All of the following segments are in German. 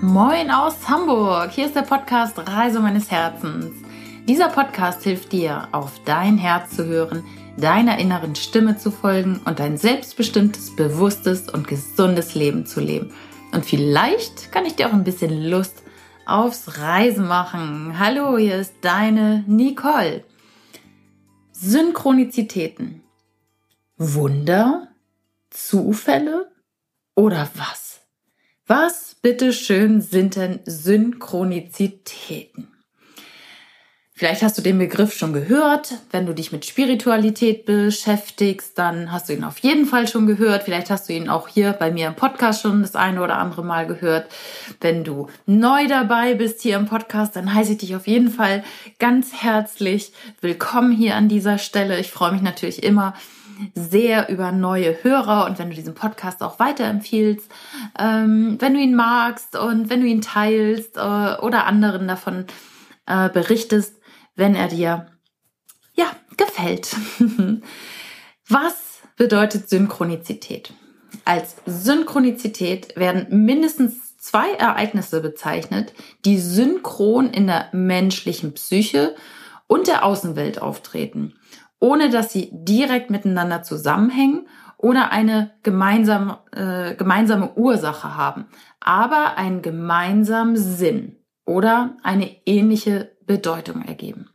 Moin aus Hamburg. Hier ist der Podcast Reise meines Herzens. Dieser Podcast hilft dir, auf dein Herz zu hören, deiner inneren Stimme zu folgen und ein selbstbestimmtes, bewusstes und gesundes Leben zu leben. Und vielleicht kann ich dir auch ein bisschen Lust aufs Reisen machen. Hallo, hier ist deine Nicole. Synchronizitäten. Wunder? Zufälle? Oder was? Was bitteschön sind denn Synchronizitäten? Vielleicht hast du den Begriff schon gehört. Wenn du dich mit Spiritualität beschäftigst, dann hast du ihn auf jeden Fall schon gehört. Vielleicht hast du ihn auch hier bei mir im Podcast schon das eine oder andere Mal gehört. Wenn du neu dabei bist hier im Podcast, dann heiße ich dich auf jeden Fall ganz herzlich willkommen hier an dieser Stelle. Ich freue mich natürlich immer sehr über neue Hörer und wenn du diesen Podcast auch weiterempfiehlst, ähm, wenn du ihn magst und wenn du ihn teilst äh, oder anderen davon äh, berichtest, wenn er dir ja gefällt. Was bedeutet Synchronizität? Als Synchronizität werden mindestens zwei Ereignisse bezeichnet, die synchron in der menschlichen Psyche und der Außenwelt auftreten, ohne dass sie direkt miteinander zusammenhängen oder eine gemeinsame, äh, gemeinsame Ursache haben, aber einen gemeinsamen Sinn oder eine ähnliche Bedeutung ergeben.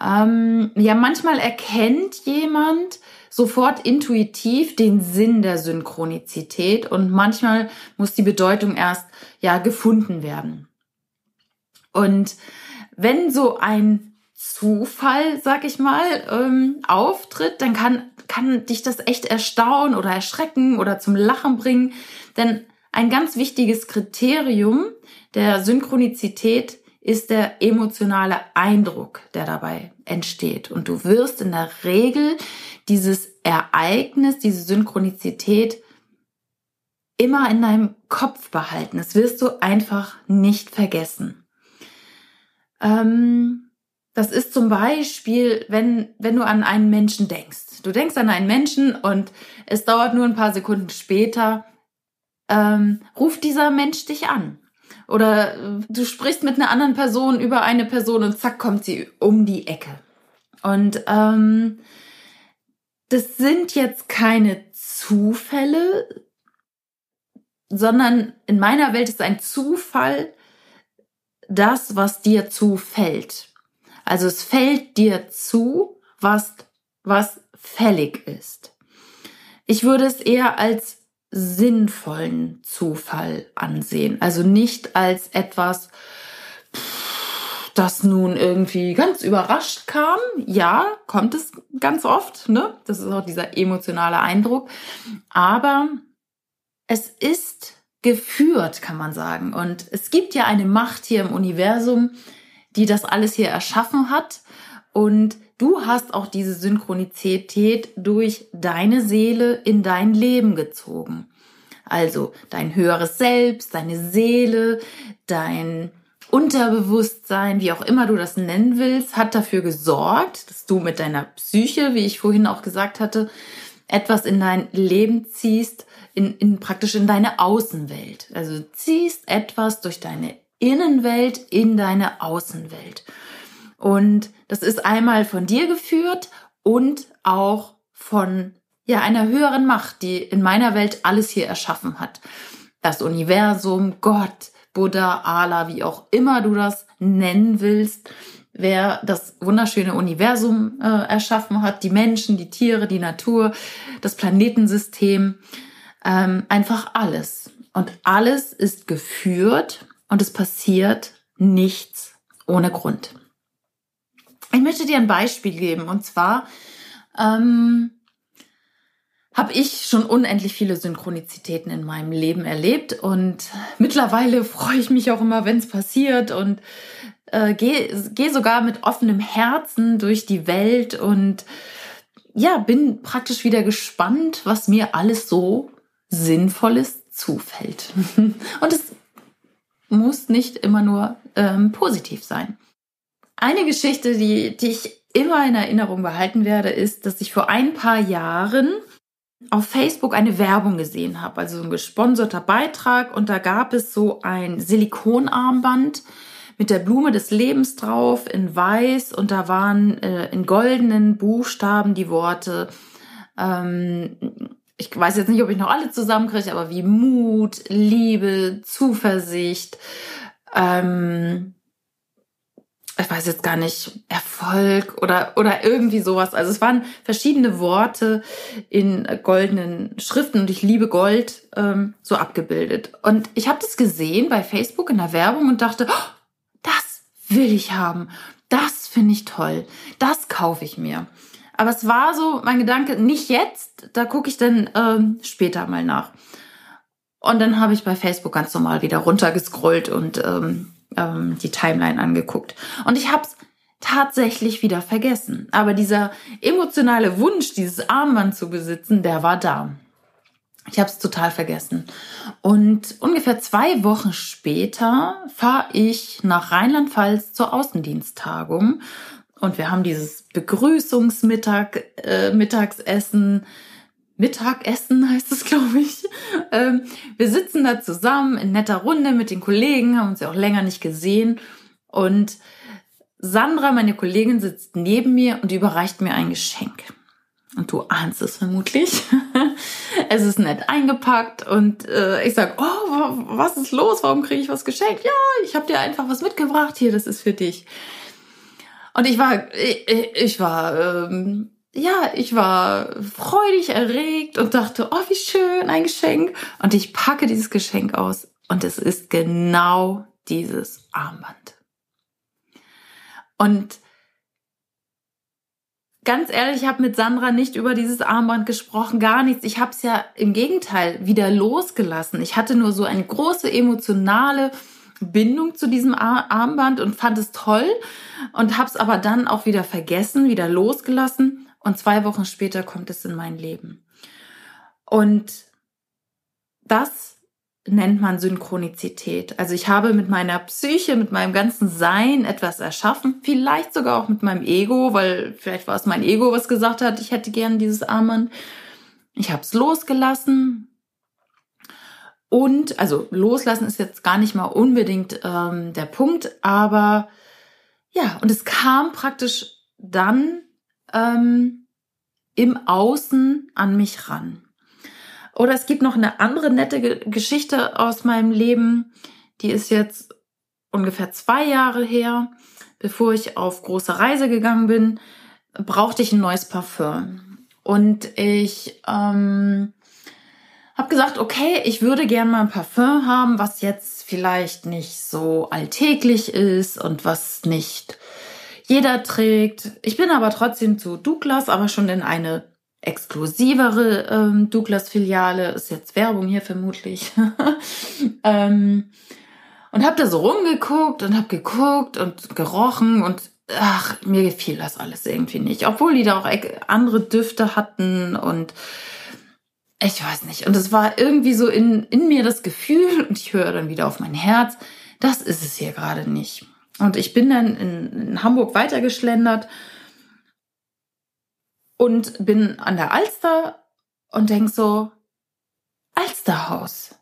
Ähm, ja, manchmal erkennt jemand sofort intuitiv den Sinn der Synchronizität und manchmal muss die Bedeutung erst ja gefunden werden. Und wenn so ein Zufall, sag ich mal, ähm, auftritt, dann kann, kann dich das echt erstaunen oder erschrecken oder zum Lachen bringen. Denn ein ganz wichtiges Kriterium der Synchronizität ist der emotionale Eindruck, der dabei entsteht. Und du wirst in der Regel dieses Ereignis, diese Synchronizität immer in deinem Kopf behalten. Das wirst du einfach nicht vergessen. Ähm, das ist zum Beispiel, wenn, wenn du an einen Menschen denkst. Du denkst an einen Menschen und es dauert nur ein paar Sekunden später, ähm, ruft dieser Mensch dich an oder äh, du sprichst mit einer anderen Person über eine Person und zack kommt sie um die Ecke. Und ähm, das sind jetzt keine Zufälle, sondern in meiner Welt ist ein Zufall das, was dir zufällt. Also es fällt dir zu, was, was fällig ist. Ich würde es eher als sinnvollen Zufall ansehen. Also nicht als etwas, das nun irgendwie ganz überrascht kam. Ja, kommt es ganz oft, ne? Das ist auch dieser emotionale Eindruck. Aber es ist geführt, kann man sagen. Und es gibt ja eine Macht hier im Universum, die das alles hier erschaffen hat. Und du hast auch diese Synchronizität durch deine Seele in dein Leben gezogen. Also dein höheres Selbst, deine Seele, dein Unterbewusstsein, wie auch immer du das nennen willst, hat dafür gesorgt, dass du mit deiner Psyche, wie ich vorhin auch gesagt hatte, etwas in dein Leben ziehst, in, in praktisch in deine Außenwelt. Also ziehst etwas durch deine Innenwelt in deine Außenwelt. Und das ist einmal von dir geführt und auch von ja einer höheren Macht, die in meiner Welt alles hier erschaffen hat. Das Universum, Gott, Buddha, Allah, wie auch immer du das nennen willst, wer das wunderschöne Universum äh, erschaffen hat, die Menschen, die Tiere, die Natur, das Planetensystem, ähm, einfach alles. Und alles ist geführt und es passiert nichts ohne Grund. Ich möchte dir ein Beispiel geben und zwar ähm, habe ich schon unendlich viele Synchronizitäten in meinem Leben erlebt und mittlerweile freue ich mich auch immer, wenn es passiert und äh, gehe geh sogar mit offenem Herzen durch die Welt und ja, bin praktisch wieder gespannt, was mir alles so Sinnvolles zufällt. und es muss nicht immer nur ähm, positiv sein. Eine Geschichte, die, die ich immer in Erinnerung behalten werde, ist, dass ich vor ein paar Jahren auf Facebook eine Werbung gesehen habe, also so ein gesponserter Beitrag und da gab es so ein Silikonarmband mit der Blume des Lebens drauf in weiß und da waren äh, in goldenen Buchstaben die Worte, ähm, ich weiß jetzt nicht, ob ich noch alle zusammenkriege, aber wie Mut, Liebe, Zuversicht, ähm, ich weiß jetzt gar nicht, Erfolg oder, oder irgendwie sowas. Also es waren verschiedene Worte in goldenen Schriften und ich liebe Gold ähm, so abgebildet. Und ich habe das gesehen bei Facebook in der Werbung und dachte, oh, das will ich haben. Das finde ich toll. Das kaufe ich mir. Aber es war so mein Gedanke, nicht jetzt, da gucke ich dann ähm, später mal nach. Und dann habe ich bei Facebook ganz normal wieder runtergescrollt und ähm, ähm, die Timeline angeguckt. Und ich habe es tatsächlich wieder vergessen. Aber dieser emotionale Wunsch, dieses Armband zu besitzen, der war da. Ich habe es total vergessen. Und ungefähr zwei Wochen später fahre ich nach Rheinland-Pfalz zur Außendiensttagung. Und wir haben dieses Begrüßungsmittag, äh, Mittagsessen Mittagessen heißt es, glaube ich. Ähm, wir sitzen da zusammen in netter Runde mit den Kollegen, haben uns ja auch länger nicht gesehen. Und Sandra, meine Kollegin, sitzt neben mir und überreicht mir ein Geschenk. Und du ahnst es vermutlich. es ist nett eingepackt und äh, ich sag, oh, was ist los? Warum kriege ich was geschenkt? Ja, ich habe dir einfach was mitgebracht. Hier, das ist für dich. Und ich war, ich, ich war ähm, ja, ich war freudig erregt und dachte, oh, wie schön, ein Geschenk. Und ich packe dieses Geschenk aus und es ist genau dieses Armband. Und ganz ehrlich, ich habe mit Sandra nicht über dieses Armband gesprochen, gar nichts. Ich habe es ja im Gegenteil wieder losgelassen. Ich hatte nur so eine große emotionale Bindung zu diesem Armband und fand es toll und habe es aber dann auch wieder vergessen, wieder losgelassen und zwei Wochen später kommt es in mein Leben. Und das nennt man Synchronizität. Also ich habe mit meiner Psyche, mit meinem ganzen Sein etwas erschaffen, vielleicht sogar auch mit meinem Ego, weil vielleicht war es mein Ego, was gesagt hat, ich hätte gern dieses Armband. Ich habe es losgelassen. Und, also loslassen ist jetzt gar nicht mal unbedingt ähm, der Punkt, aber ja, und es kam praktisch dann ähm, im Außen an mich ran. Oder es gibt noch eine andere nette Geschichte aus meinem Leben, die ist jetzt ungefähr zwei Jahre her. Bevor ich auf große Reise gegangen bin, brauchte ich ein neues Parfüm. Und ich ähm, habe gesagt, okay, ich würde gerne mal ein Parfüm haben, was jetzt vielleicht nicht so alltäglich ist und was nicht jeder trägt. Ich bin aber trotzdem zu Douglas, aber schon in eine exklusivere ähm, Douglas-Filiale. Ist jetzt Werbung hier vermutlich. ähm, und habe da so rumgeguckt und habe geguckt und gerochen und ach, mir gefiel das alles irgendwie nicht. Obwohl die da auch andere Düfte hatten und ich weiß nicht. Und es war irgendwie so in, in mir das Gefühl, und ich höre dann wieder auf mein Herz, das ist es hier gerade nicht. Und ich bin dann in, in Hamburg weitergeschlendert und bin an der Alster und denk so, Alsterhaus.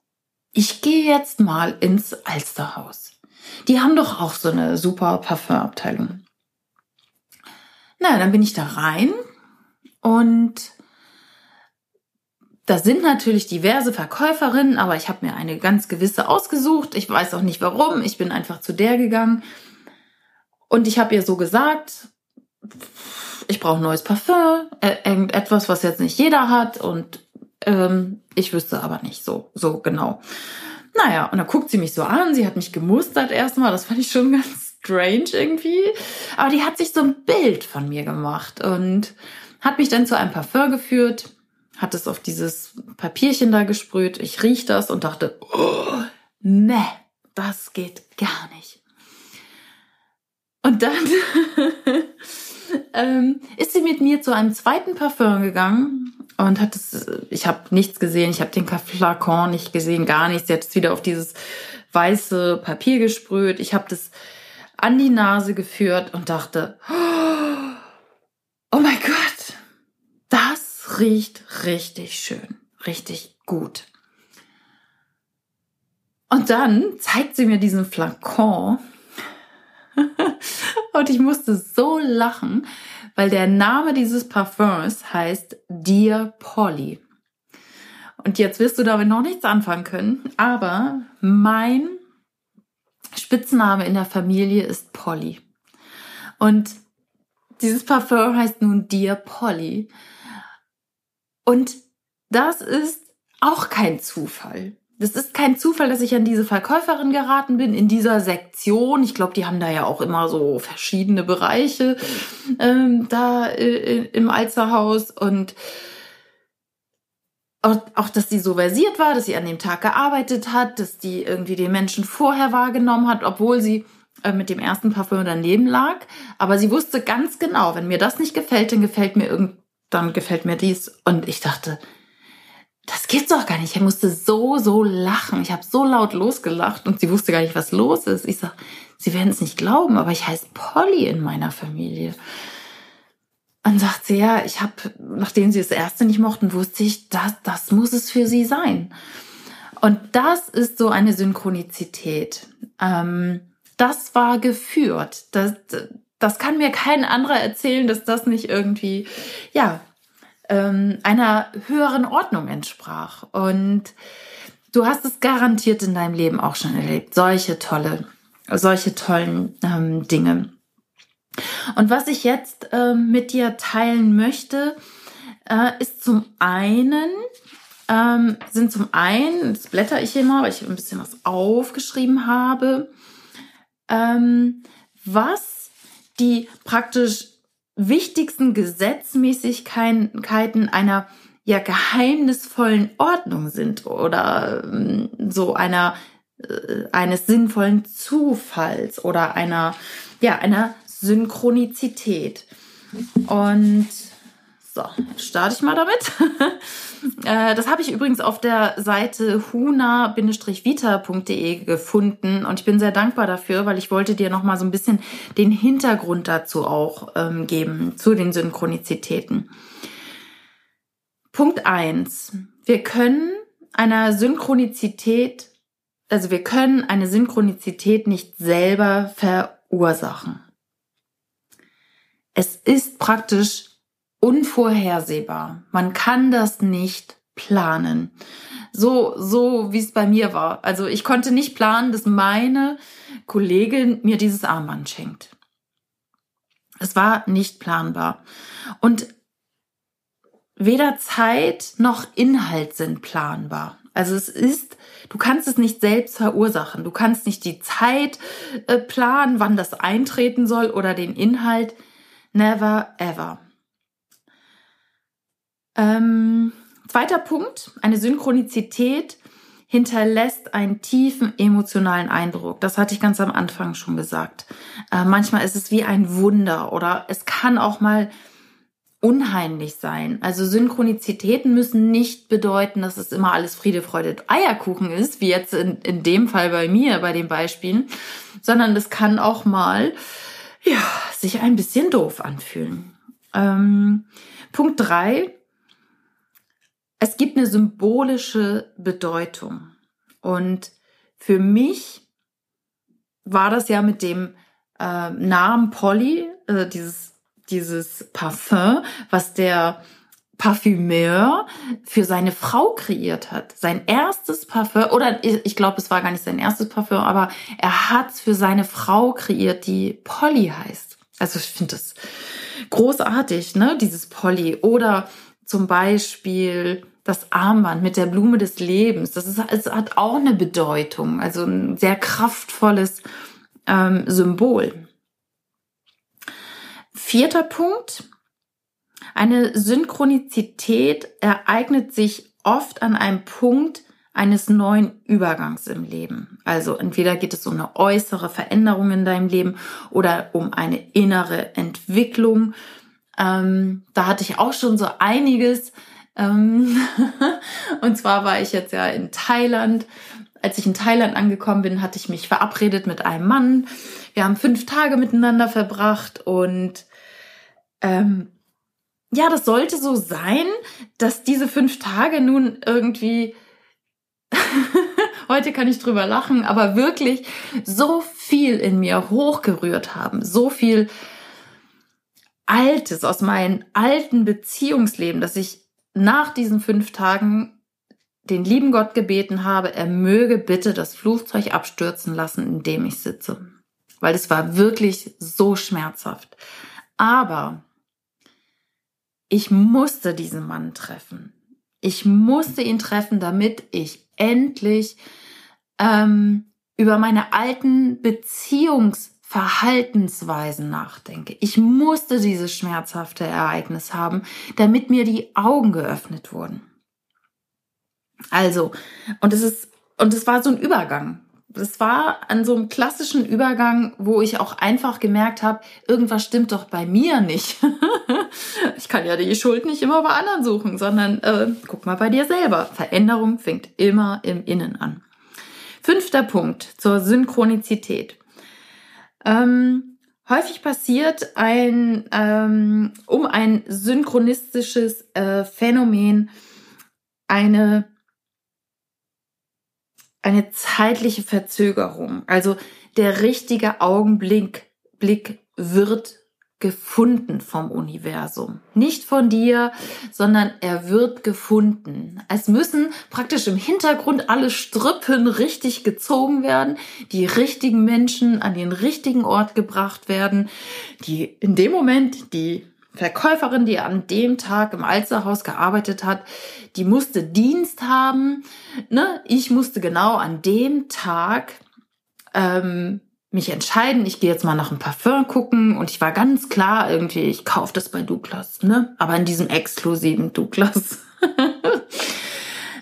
Ich gehe jetzt mal ins Alsterhaus. Die haben doch auch so eine super Parfümabteilung. Na, dann bin ich da rein und da sind natürlich diverse Verkäuferinnen, aber ich habe mir eine ganz gewisse ausgesucht. Ich weiß auch nicht warum. Ich bin einfach zu der gegangen. Und ich habe ihr so gesagt, ich brauche neues Parfum, äh, irgendetwas, was jetzt nicht jeder hat. Und ähm, ich wüsste aber nicht so, so genau. Naja, und dann guckt sie mich so an. Sie hat mich gemustert erstmal. Das fand ich schon ganz strange irgendwie. Aber die hat sich so ein Bild von mir gemacht und hat mich dann zu einem Parfum geführt hat es auf dieses Papierchen da gesprüht. Ich riech das und dachte, oh, ne, das geht gar nicht. Und dann ähm, ist sie mit mir zu einem zweiten Parfum gegangen und hat es, ich habe nichts gesehen, ich habe den Flakon nicht gesehen, gar nichts. Sie hat es wieder auf dieses weiße Papier gesprüht. Ich habe das an die Nase geführt und dachte, oh mein Gott, das es riecht richtig schön, richtig gut. Und dann zeigt sie mir diesen Flakon und ich musste so lachen, weil der Name dieses Parfums heißt Dear Polly. Und jetzt wirst du damit noch nichts anfangen können, aber mein Spitzname in der Familie ist Polly. Und dieses Parfum heißt nun Dear Polly. Und das ist auch kein Zufall. Das ist kein Zufall, dass ich an diese Verkäuferin geraten bin in dieser Sektion. Ich glaube, die haben da ja auch immer so verschiedene Bereiche ähm, da äh, im Alzerhaus und auch, auch, dass sie so versiert war, dass sie an dem Tag gearbeitet hat, dass die irgendwie den Menschen vorher wahrgenommen hat, obwohl sie äh, mit dem ersten Parfüm daneben lag. Aber sie wusste ganz genau, wenn mir das nicht gefällt, dann gefällt mir irgend, dann gefällt mir dies. Und ich dachte, das gibt's doch gar nicht. Ich musste so, so lachen. Ich habe so laut losgelacht und sie wusste gar nicht, was los ist. Ich sag, sie werden es nicht glauben, aber ich heiße Polly in meiner Familie. Und sagt sie, ja, ich habe, nachdem sie das erste nicht mochten, wusste ich, das, das muss es für sie sein. Und das ist so eine Synchronizität. Ähm, das war geführt. Das, das kann mir kein anderer erzählen, dass das nicht irgendwie, ja, ähm, einer höheren Ordnung entsprach. Und du hast es garantiert in deinem Leben auch schon erlebt. Solche tolle, solche tollen ähm, Dinge. Und was ich jetzt äh, mit dir teilen möchte, äh, ist zum einen, ähm, sind zum einen, das blätter ich hier mal, weil ich ein bisschen was aufgeschrieben habe, ähm, was die praktisch wichtigsten Gesetzmäßigkeiten einer ja geheimnisvollen Ordnung sind oder ähm, so einer äh, eines sinnvollen Zufalls oder einer ja einer Synchronizität. Und so, starte ich mal damit. Äh, das habe ich übrigens auf der Seite huna-vita.de gefunden und ich bin sehr dankbar dafür, weil ich wollte dir noch mal so ein bisschen den Hintergrund dazu auch ähm, geben, zu den Synchronizitäten. Punkt eins: Wir können einer Synchronizität, also wir können eine Synchronizität nicht selber verursachen. Es ist praktisch unvorhersehbar. Man kann das nicht planen. So, so wie es bei mir war. Also ich konnte nicht planen, dass meine Kollegin mir dieses Armband schenkt. Es war nicht planbar. Und weder Zeit noch Inhalt sind planbar. Also es ist, du kannst es nicht selbst verursachen. Du kannst nicht die Zeit äh, planen, wann das eintreten soll oder den Inhalt. Never ever. Ähm, zweiter Punkt, eine Synchronizität hinterlässt einen tiefen emotionalen Eindruck. Das hatte ich ganz am Anfang schon gesagt. Äh, manchmal ist es wie ein Wunder oder es kann auch mal unheimlich sein. Also Synchronizitäten müssen nicht bedeuten, dass es immer alles Friede, Freude, Eierkuchen ist, wie jetzt in, in dem Fall bei mir, bei den Beispielen, sondern es kann auch mal, ja, sich ein bisschen doof anfühlen. Ähm, Punkt drei es gibt eine symbolische Bedeutung. Und für mich war das ja mit dem äh, Namen Polly, äh, dieses, dieses Parfum, was der Parfümeur für seine Frau kreiert hat. Sein erstes Parfum, oder ich glaube, es war gar nicht sein erstes Parfum, aber er hat es für seine Frau kreiert, die Polly heißt. Also ich finde das großartig, ne, dieses Polly. Oder zum Beispiel das Armband mit der Blume des Lebens. Das ist, es hat auch eine Bedeutung, also ein sehr kraftvolles ähm, Symbol. Vierter Punkt. Eine Synchronizität ereignet sich oft an einem Punkt eines neuen Übergangs im Leben. Also entweder geht es um eine äußere Veränderung in deinem Leben oder um eine innere Entwicklung. Ähm, da hatte ich auch schon so einiges und zwar war ich jetzt ja in Thailand. Als ich in Thailand angekommen bin, hatte ich mich verabredet mit einem Mann. Wir haben fünf Tage miteinander verbracht und ähm, ja, das sollte so sein, dass diese fünf Tage nun irgendwie, heute kann ich drüber lachen, aber wirklich so viel in mir hochgerührt haben, so viel Altes aus meinem alten Beziehungsleben, dass ich nach diesen fünf Tagen den lieben Gott gebeten habe, er möge bitte das Flugzeug abstürzen lassen, in dem ich sitze. Weil es war wirklich so schmerzhaft. Aber ich musste diesen Mann treffen. Ich musste ihn treffen, damit ich endlich ähm, über meine alten Beziehungsverhaltensweisen nachdenke. Ich musste dieses schmerzhafte Ereignis haben, damit mir die Augen geöffnet wurden. Also, und es ist, und es war so ein Übergang das war an so einem klassischen Übergang, wo ich auch einfach gemerkt habe, irgendwas stimmt doch bei mir nicht. ich kann ja die Schuld nicht immer bei anderen suchen, sondern äh, guck mal bei dir selber. Veränderung fängt immer im Innen an. Fünfter Punkt zur Synchronizität. Ähm, häufig passiert ein ähm, um ein synchronistisches äh, Phänomen eine eine zeitliche Verzögerung. Also der richtige Augenblick Blick wird gefunden vom Universum. Nicht von dir, sondern er wird gefunden. Es müssen praktisch im Hintergrund alle Strippen richtig gezogen werden, die richtigen Menschen an den richtigen Ort gebracht werden, die in dem Moment die Verkäuferin, die an dem Tag im Alsterhaus gearbeitet hat, die musste Dienst haben. Ne? Ich musste genau an dem Tag ähm, mich entscheiden, ich gehe jetzt mal nach einem Parfum gucken und ich war ganz klar irgendwie, ich kaufe das bei Douglas, ne? Aber in diesem exklusiven Douglas.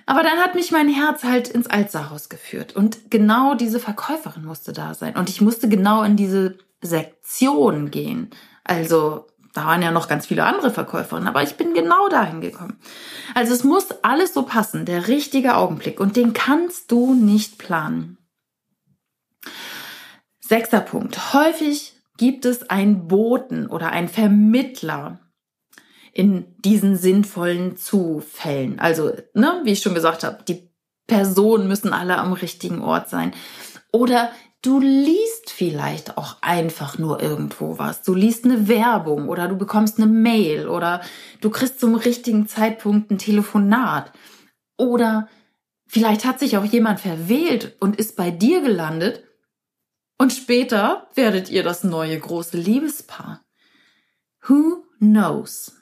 Aber dann hat mich mein Herz halt ins Alsterhaus geführt und genau diese Verkäuferin musste da sein und ich musste genau in diese Sektion gehen. Also da waren ja noch ganz viele andere Verkäuferinnen, aber ich bin genau dahin gekommen. Also es muss alles so passen, der richtige Augenblick und den kannst du nicht planen. Sechster Punkt. Häufig gibt es einen Boten oder einen Vermittler in diesen sinnvollen Zufällen. Also, ne, wie ich schon gesagt habe, die Personen müssen alle am richtigen Ort sein. Oder Du liest vielleicht auch einfach nur irgendwo was. Du liest eine Werbung oder du bekommst eine Mail oder du kriegst zum richtigen Zeitpunkt ein Telefonat. Oder vielleicht hat sich auch jemand verwählt und ist bei dir gelandet und später werdet ihr das neue große Liebespaar. Who knows?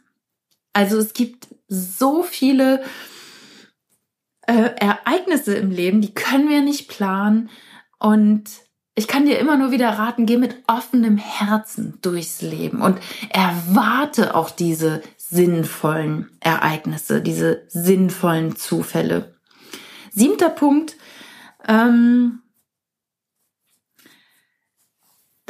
Also es gibt so viele äh, Ereignisse im Leben, die können wir nicht planen und ich kann dir immer nur wieder raten, geh mit offenem Herzen durchs Leben und erwarte auch diese sinnvollen Ereignisse, diese sinnvollen Zufälle. Siebter Punkt, ähm,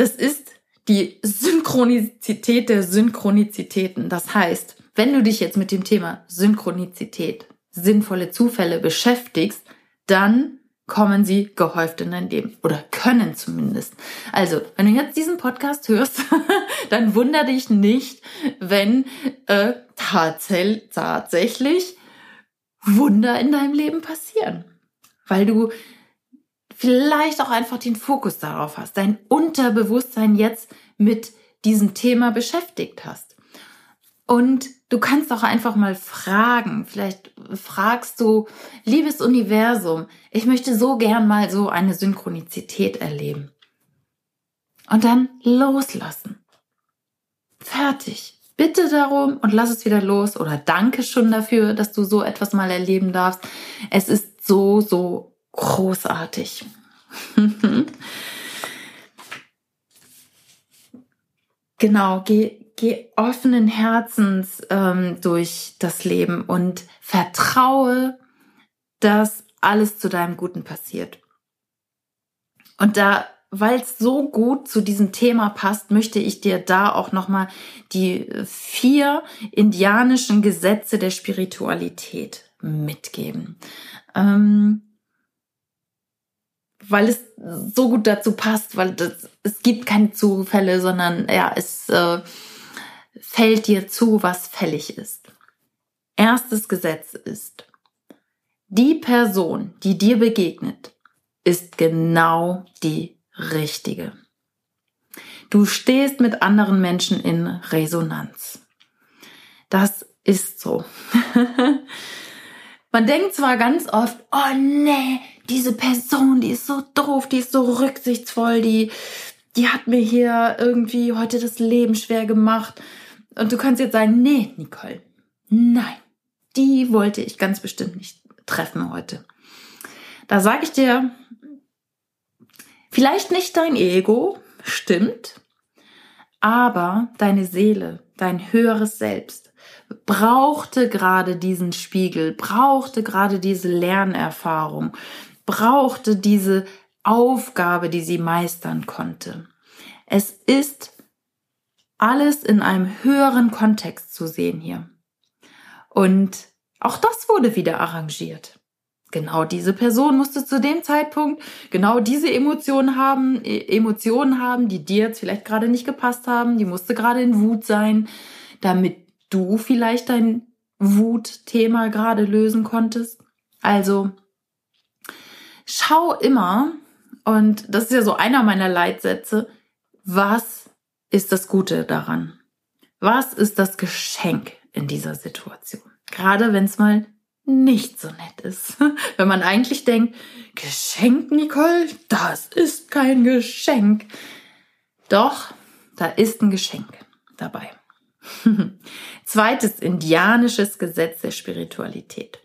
das ist die Synchronizität der Synchronizitäten. Das heißt, wenn du dich jetzt mit dem Thema Synchronizität, sinnvolle Zufälle beschäftigst, dann kommen sie gehäuft in dein Leben oder können zumindest. Also, wenn du jetzt diesen Podcast hörst, dann wunder dich nicht, wenn äh, tatsächlich Wunder in deinem Leben passieren, weil du vielleicht auch einfach den Fokus darauf hast, dein Unterbewusstsein jetzt mit diesem Thema beschäftigt hast. Und du kannst auch einfach mal fragen. Vielleicht fragst du, liebes Universum, ich möchte so gern mal so eine Synchronizität erleben. Und dann loslassen. Fertig. Bitte darum und lass es wieder los oder danke schon dafür, dass du so etwas mal erleben darfst. Es ist so, so großartig. genau, geh geh offenen Herzens ähm, durch das Leben und vertraue, dass alles zu deinem Guten passiert. Und da, weil es so gut zu diesem Thema passt, möchte ich dir da auch nochmal die vier indianischen Gesetze der Spiritualität mitgeben. Ähm, weil es so gut dazu passt, weil das, es gibt keine Zufälle, sondern ja, es äh, fällt dir zu, was fällig ist. Erstes Gesetz ist, die Person, die dir begegnet, ist genau die richtige. Du stehst mit anderen Menschen in Resonanz. Das ist so. Man denkt zwar ganz oft, oh nee, diese Person, die ist so doof, die ist so rücksichtsvoll, die, die hat mir hier irgendwie heute das Leben schwer gemacht. Und du kannst jetzt sagen, nee, Nicole, nein, die wollte ich ganz bestimmt nicht treffen heute. Da sage ich dir, vielleicht nicht dein Ego, stimmt, aber deine Seele, dein höheres Selbst brauchte gerade diesen Spiegel, brauchte gerade diese Lernerfahrung, brauchte diese Aufgabe, die sie meistern konnte. Es ist alles in einem höheren Kontext zu sehen hier. Und auch das wurde wieder arrangiert. Genau diese Person musste zu dem Zeitpunkt genau diese Emotionen haben, e, Emotionen haben, die dir jetzt vielleicht gerade nicht gepasst haben. Die musste gerade in Wut sein, damit du vielleicht dein Wutthema gerade lösen konntest. Also schau immer, und das ist ja so einer meiner Leitsätze, was ist das Gute daran? Was ist das Geschenk in dieser Situation? Gerade wenn es mal nicht so nett ist. Wenn man eigentlich denkt, Geschenk, Nicole, das ist kein Geschenk. Doch, da ist ein Geschenk dabei. Zweites indianisches Gesetz der Spiritualität.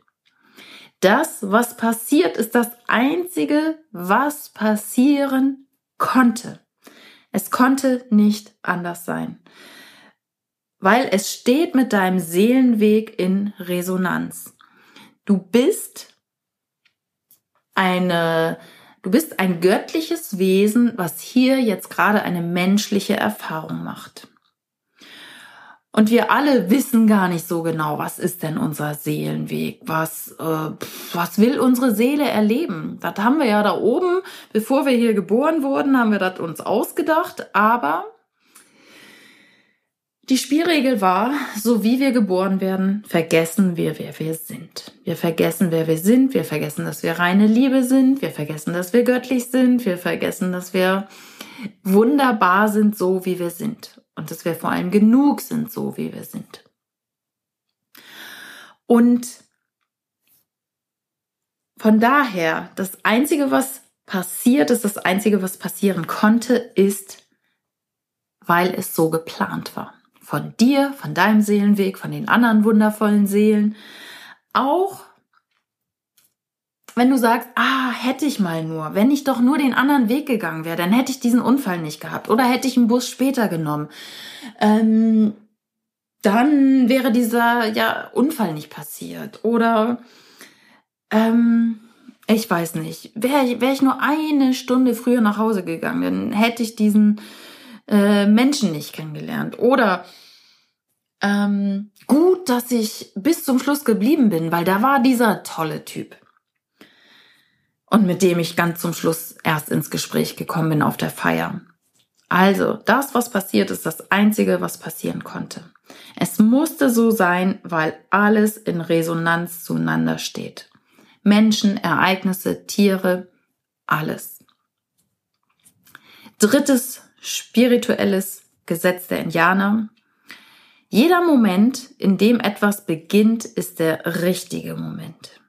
Das, was passiert, ist das Einzige, was passieren konnte. Es konnte nicht anders sein, weil es steht mit deinem Seelenweg in Resonanz. Du bist eine, du bist ein göttliches Wesen, was hier jetzt gerade eine menschliche Erfahrung macht. Und wir alle wissen gar nicht so genau, was ist denn unser Seelenweg? Was, äh, was will unsere Seele erleben? Das haben wir ja da oben, bevor wir hier geboren wurden, haben wir das uns ausgedacht. Aber die Spielregel war, so wie wir geboren werden, vergessen wir, wer wir sind. Wir vergessen, wer wir sind. Wir vergessen, dass wir reine Liebe sind. Wir vergessen, dass wir göttlich sind. Wir vergessen, dass wir wunderbar sind, so wie wir sind. Und dass wir vor allem genug sind, so wie wir sind. Und von daher, das Einzige, was passiert ist, das Einzige, was passieren konnte, ist, weil es so geplant war von dir, von deinem Seelenweg, von den anderen wundervollen Seelen. Auch wenn du sagst, ah, hätte ich mal nur, wenn ich doch nur den anderen Weg gegangen wäre, dann hätte ich diesen Unfall nicht gehabt oder hätte ich einen Bus später genommen. Ähm, dann wäre dieser ja, Unfall nicht passiert. Oder ähm, ich weiß nicht, wäre wär ich nur eine Stunde früher nach Hause gegangen, dann hätte ich diesen äh, Menschen nicht kennengelernt. Oder ähm, gut, dass ich bis zum Schluss geblieben bin, weil da war dieser tolle Typ. Und mit dem ich ganz zum Schluss erst ins Gespräch gekommen bin auf der Feier. Also, das, was passiert, ist das Einzige, was passieren konnte. Es musste so sein, weil alles in Resonanz zueinander steht. Menschen, Ereignisse, Tiere, alles. Drittes spirituelles Gesetz der Indianer. Jeder Moment, in dem etwas beginnt, ist der richtige Moment.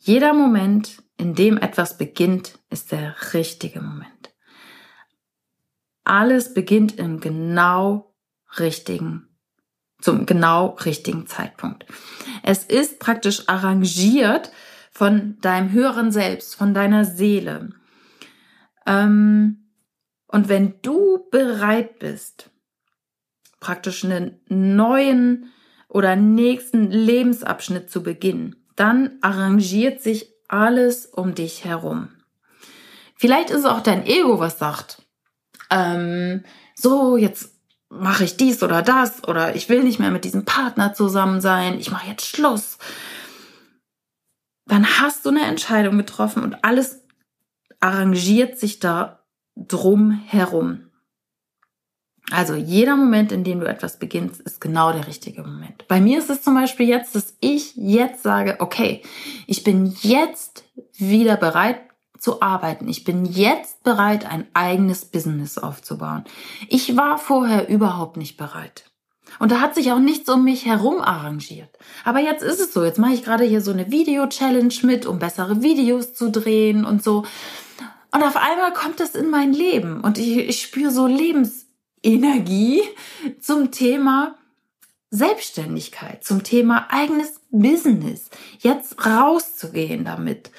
Jeder Moment, in dem etwas beginnt, ist der richtige Moment. Alles beginnt im genau richtigen, zum genau richtigen Zeitpunkt. Es ist praktisch arrangiert von deinem höheren Selbst, von deiner Seele. Ähm, und wenn du bereit bist, praktisch einen neuen oder nächsten Lebensabschnitt zu beginnen, dann arrangiert sich alles um dich herum. Vielleicht ist es auch dein Ego, was sagt, ähm, so, jetzt mache ich dies oder das oder ich will nicht mehr mit diesem Partner zusammen sein, ich mache jetzt Schluss. Dann hast du eine Entscheidung getroffen und alles arrangiert sich da drum herum. Also jeder Moment, in dem du etwas beginnst, ist genau der richtige Moment. Bei mir ist es zum Beispiel jetzt, dass ich jetzt sage, okay, ich bin jetzt wieder bereit zu arbeiten. Ich bin jetzt bereit, ein eigenes Business aufzubauen. Ich war vorher überhaupt nicht bereit. Und da hat sich auch nichts um mich herum arrangiert. Aber jetzt ist es so. Jetzt mache ich gerade hier so eine Video-Challenge mit, um bessere Videos zu drehen und so. Und auf einmal kommt das in mein Leben und ich, ich spüre so Lebensenergie zum Thema Selbstständigkeit, zum Thema eigenes Business, jetzt rauszugehen damit.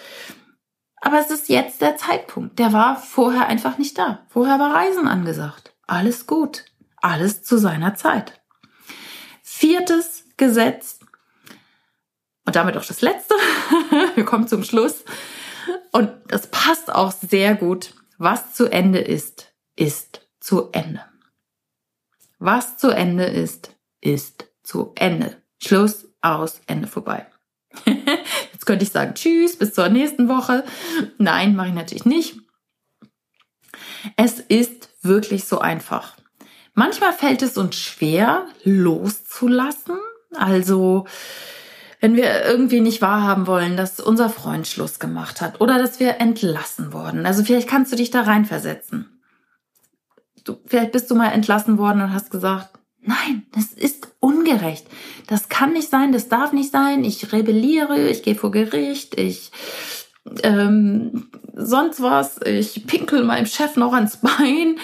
Aber es ist jetzt der Zeitpunkt. Der war vorher einfach nicht da. Vorher war Reisen angesagt. Alles gut. Alles zu seiner Zeit. Viertes Gesetz. Und damit auch das letzte. Wir kommen zum Schluss. Und das passt auch sehr gut. Was zu Ende ist, ist zu Ende. Was zu Ende ist, ist zu Ende. Schluss, aus, Ende vorbei. Jetzt könnte ich sagen, tschüss, bis zur nächsten Woche. Nein, mache ich natürlich nicht. Es ist wirklich so einfach. Manchmal fällt es uns schwer, loszulassen. Also, wenn wir irgendwie nicht wahrhaben wollen, dass unser Freund Schluss gemacht hat oder dass wir entlassen wurden. Also vielleicht kannst du dich da reinversetzen. Du, vielleicht bist du mal entlassen worden und hast gesagt, nein, das ist ungerecht. Das kann nicht sein, das darf nicht sein. Ich rebelliere, ich gehe vor Gericht, ich ähm, sonst was, ich pinkel meinem Chef noch ans Bein.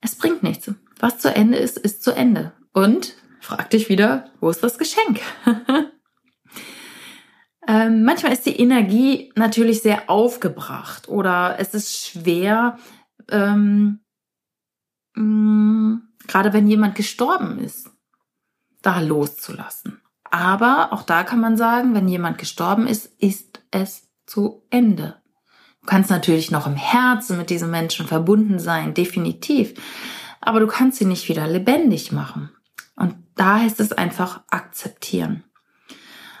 Es bringt nichts. Was zu Ende ist, ist zu Ende. Und frag dich wieder, wo ist das Geschenk? ähm, manchmal ist die Energie natürlich sehr aufgebracht oder es ist schwer, ähm, mh, mm, gerade wenn jemand gestorben ist, da loszulassen. Aber auch da kann man sagen, wenn jemand gestorben ist, ist es zu Ende. Du kannst natürlich noch im Herzen mit diesem Menschen verbunden sein, definitiv. Aber du kannst sie nicht wieder lebendig machen. Und da heißt es einfach akzeptieren.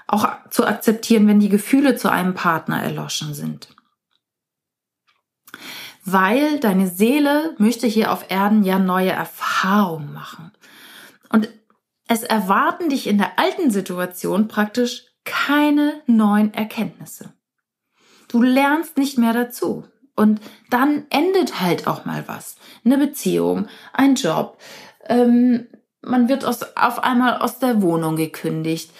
Auch zu akzeptieren, wenn die Gefühle zu einem Partner erloschen sind. Weil deine Seele möchte hier auf Erden ja neue Erfahrungen machen. Und es erwarten dich in der alten Situation praktisch keine neuen Erkenntnisse. Du lernst nicht mehr dazu. Und dann endet halt auch mal was. Eine Beziehung, ein Job. Ähm, man wird aus, auf einmal aus der Wohnung gekündigt.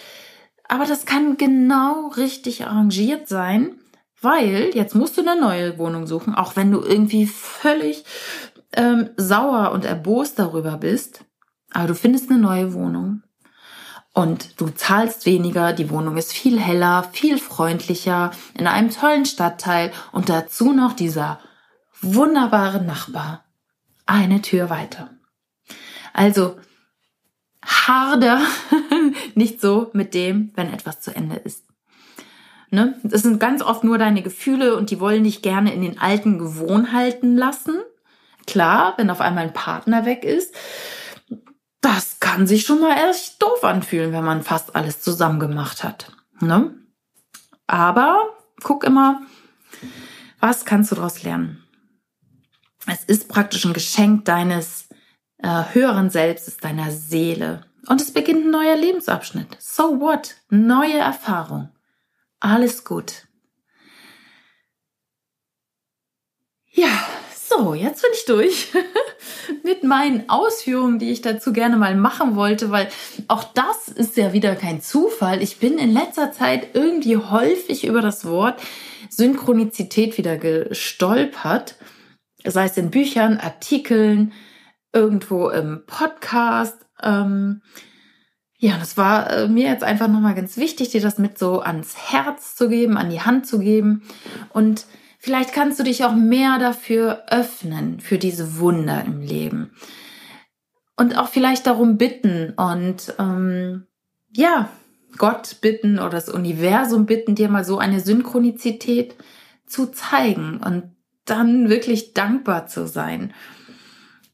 Aber das kann genau richtig arrangiert sein, weil jetzt musst du eine neue Wohnung suchen, auch wenn du irgendwie völlig ähm, sauer und erbost darüber bist. Aber du findest eine neue Wohnung und du zahlst weniger, die Wohnung ist viel heller, viel freundlicher, in einem tollen Stadtteil und dazu noch dieser wunderbare Nachbar eine Tür weiter. Also harder nicht so mit dem, wenn etwas zu Ende ist. Ne? Das sind ganz oft nur deine Gefühle und die wollen dich gerne in den alten Gewohnheiten lassen. Klar, wenn auf einmal ein Partner weg ist, das kann sich schon mal echt doof anfühlen, wenn man fast alles zusammen gemacht hat. Ne? Aber guck immer, was kannst du daraus lernen? Es ist praktisch ein Geschenk deines äh, höheren Selbstes, deiner Seele. Und es beginnt ein neuer Lebensabschnitt. So what? Neue Erfahrung. Alles gut. Ja, so, jetzt bin ich durch mit meinen Ausführungen, die ich dazu gerne mal machen wollte, weil auch das ist ja wieder kein Zufall. Ich bin in letzter Zeit irgendwie häufig über das Wort Synchronizität wieder gestolpert, sei es in Büchern, Artikeln, irgendwo im Podcast. Ähm, ja, das war äh, mir jetzt einfach nochmal ganz wichtig, dir das mit so ans Herz zu geben, an die Hand zu geben und Vielleicht kannst du dich auch mehr dafür öffnen, für diese Wunder im Leben. Und auch vielleicht darum bitten und ähm, ja, Gott bitten oder das Universum bitten, dir mal so eine Synchronizität zu zeigen und dann wirklich dankbar zu sein.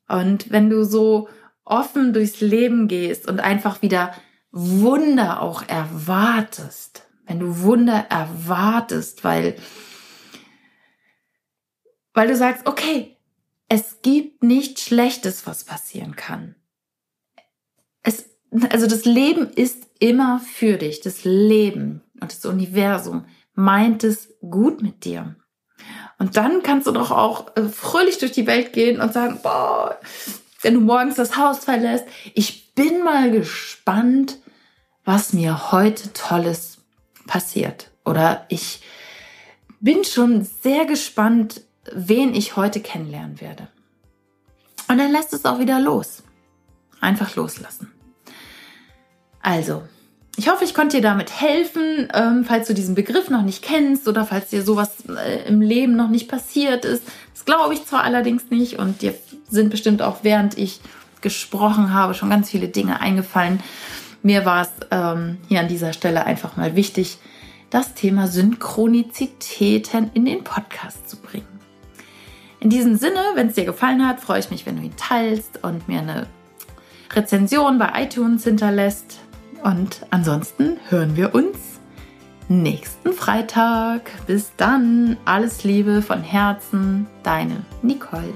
Und wenn du so offen durchs Leben gehst und einfach wieder Wunder auch erwartest, wenn du Wunder erwartest, weil weil du sagst, okay, es gibt nichts Schlechtes, was passieren kann. Es, also das Leben ist immer für dich. Das Leben und das Universum meint es gut mit dir. Und dann kannst du doch auch äh, fröhlich durch die Welt gehen und sagen, boah, wenn du morgens das Haus verlässt, ich bin mal gespannt, was mir heute Tolles passiert. Oder ich bin schon sehr gespannt, wen ich heute kennenlernen werde. Und dann lässt es auch wieder los. Einfach loslassen. Also, ich hoffe, ich konnte dir damit helfen, ähm, falls du diesen Begriff noch nicht kennst oder falls dir sowas äh, im Leben noch nicht passiert ist. Das glaube ich zwar allerdings nicht und dir sind bestimmt auch während ich gesprochen habe schon ganz viele Dinge eingefallen. Mir war es ähm, hier an dieser Stelle einfach mal wichtig, das Thema Synchronizitäten in den Podcast zu bringen. In diesem Sinne, wenn es dir gefallen hat, freue ich mich, wenn du ihn teilst und mir eine Rezension bei iTunes hinterlässt. Und ansonsten hören wir uns nächsten Freitag. Bis dann. Alles Liebe von Herzen. Deine Nicole.